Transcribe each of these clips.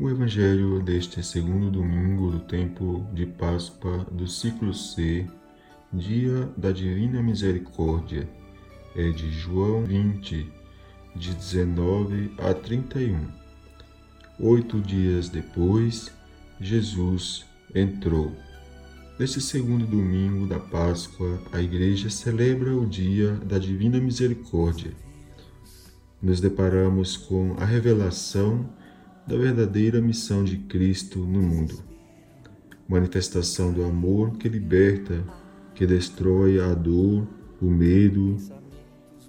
O Evangelho deste segundo domingo do tempo de Páscoa do ciclo C, dia da Divina Misericórdia, é de João 20, de 19 a 31. Oito dias depois, Jesus entrou. Neste segundo domingo da Páscoa, a Igreja celebra o dia da Divina Misericórdia. Nos deparamos com a revelação da verdadeira missão de Cristo no mundo. Manifestação do amor que liberta, que destrói a dor, o medo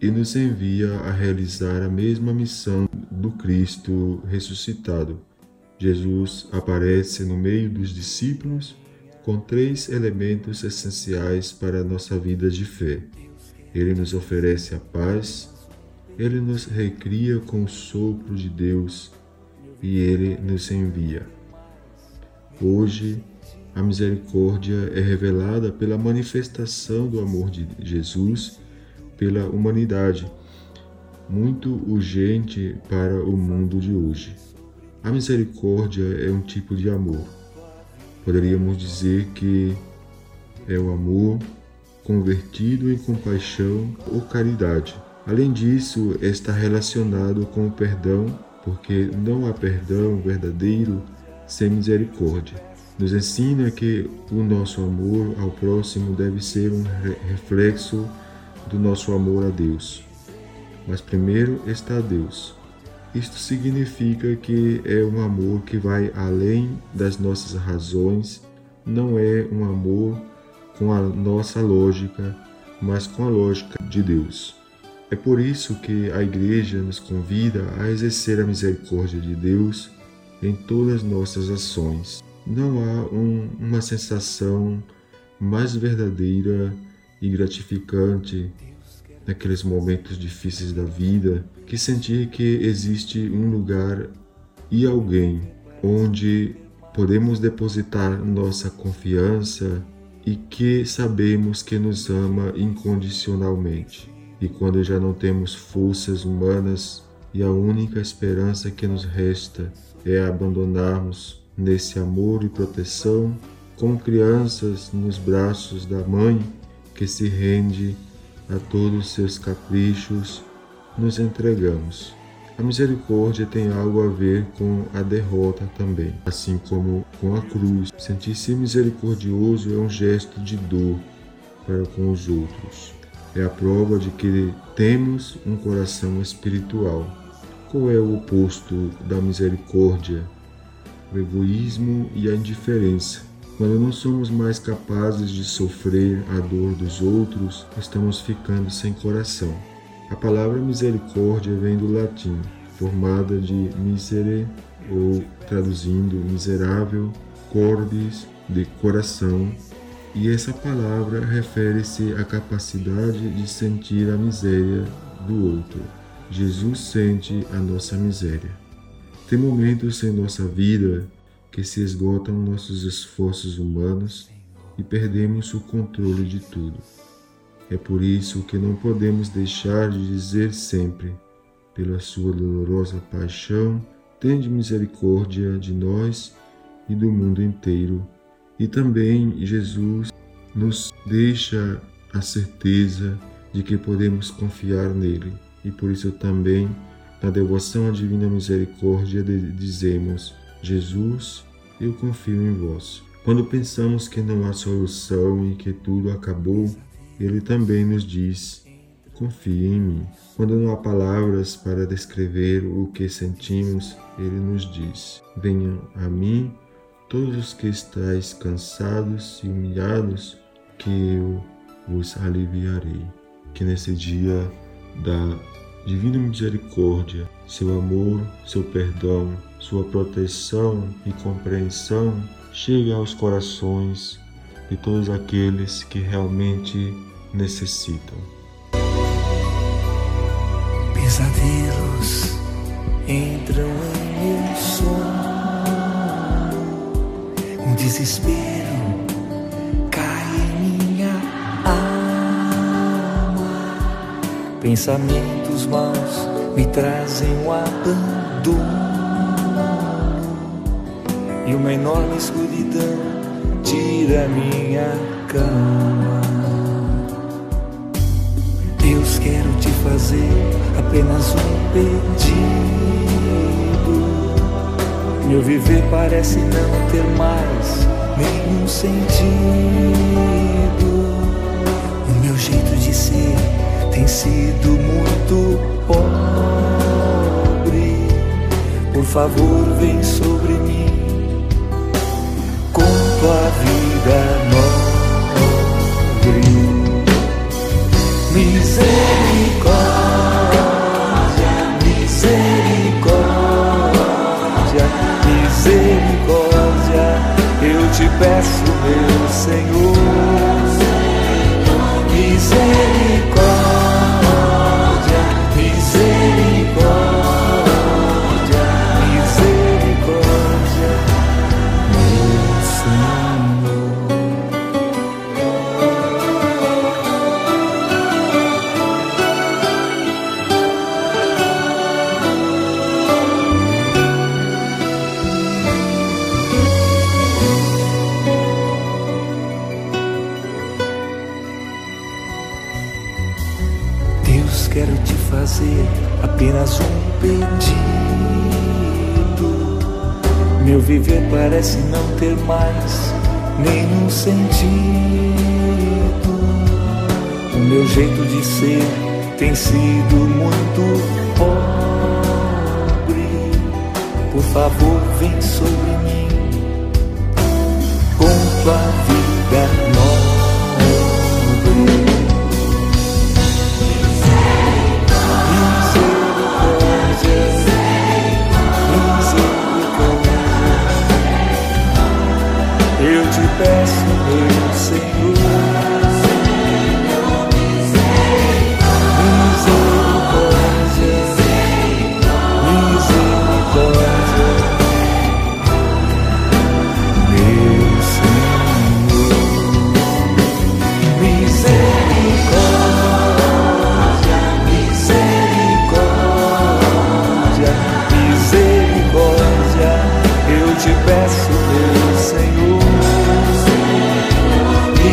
e nos envia a realizar a mesma missão do Cristo ressuscitado. Jesus aparece no meio dos discípulos com três elementos essenciais para a nossa vida de fé. Ele nos oferece a paz, ele nos recria com o sopro de Deus e ele nos envia. Hoje, a misericórdia é revelada pela manifestação do amor de Jesus pela humanidade, muito urgente para o mundo de hoje. A misericórdia é um tipo de amor. Poderíamos dizer que é o amor convertido em compaixão ou caridade. Além disso, está relacionado com o perdão porque não há perdão verdadeiro sem misericórdia. Nos ensina que o nosso amor ao próximo deve ser um reflexo do nosso amor a Deus. Mas primeiro está Deus. Isto significa que é um amor que vai além das nossas razões, não é um amor com a nossa lógica, mas com a lógica de Deus. É por isso que a Igreja nos convida a exercer a misericórdia de Deus em todas as nossas ações. Não há um, uma sensação mais verdadeira e gratificante naqueles momentos difíceis da vida que sentir que existe um lugar e alguém onde podemos depositar nossa confiança e que sabemos que nos ama incondicionalmente. E quando já não temos forças humanas e a única esperança que nos resta é abandonarmos nesse amor e proteção, como crianças nos braços da mãe que se rende a todos os seus caprichos, nos entregamos. A misericórdia tem algo a ver com a derrota também, assim como com a cruz. Sentir-se misericordioso é um gesto de dor para com os outros é a prova de que temos um coração espiritual. Qual é o oposto da misericórdia? O egoísmo e a indiferença. Quando não somos mais capazes de sofrer a dor dos outros, estamos ficando sem coração. A palavra misericórdia vem do latim, formada de misere, ou traduzindo miserável, cordis, de coração, e essa palavra refere-se à capacidade de sentir a miséria do outro. Jesus sente a nossa miséria. Tem momentos em nossa vida que se esgotam nossos esforços humanos e perdemos o controle de tudo. É por isso que não podemos deixar de dizer sempre, pela sua dolorosa paixão, tende misericórdia de nós e do mundo inteiro e também Jesus nos deixa a certeza de que podemos confiar nele. E por isso também, na devoção à Divina Misericórdia, dizemos: Jesus, eu confio em vós. Quando pensamos que não há solução e que tudo acabou, ele também nos diz: confie em mim. Quando não há palavras para descrever o que sentimos, ele nos diz: venham a mim todos os que estáis cansados e humilhados, que eu vos aliviarei. Que nesse dia da divina misericórdia, seu amor, seu perdão, sua proteção e compreensão chegue aos corações de todos aqueles que realmente necessitam. Pesadelos entram em meu sonho desespero cai em minha alma. Pensamentos maus me trazem o abandono. e uma enorme escuridão tira minha cama. Deus, quero te fazer apenas um pedido. Meu viver parece não ter mais nenhum sentido. O meu jeito de ser tem sido muito pobre. Por favor, vem sobre mim com tua vida nobre. Peço, meu Senhor. Fazer apenas um pedido. Meu viver parece não ter mais nenhum sentido. O meu jeito de ser tem sido muito pobre. Por favor, vem sobre mim com tua vida. te peço, meu Senhor.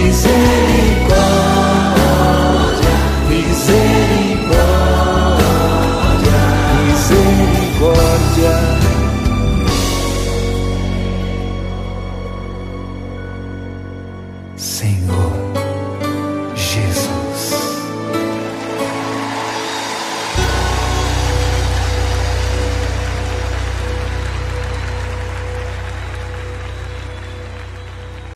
Misericórdia, misericórdia, misericórdia. Senhor.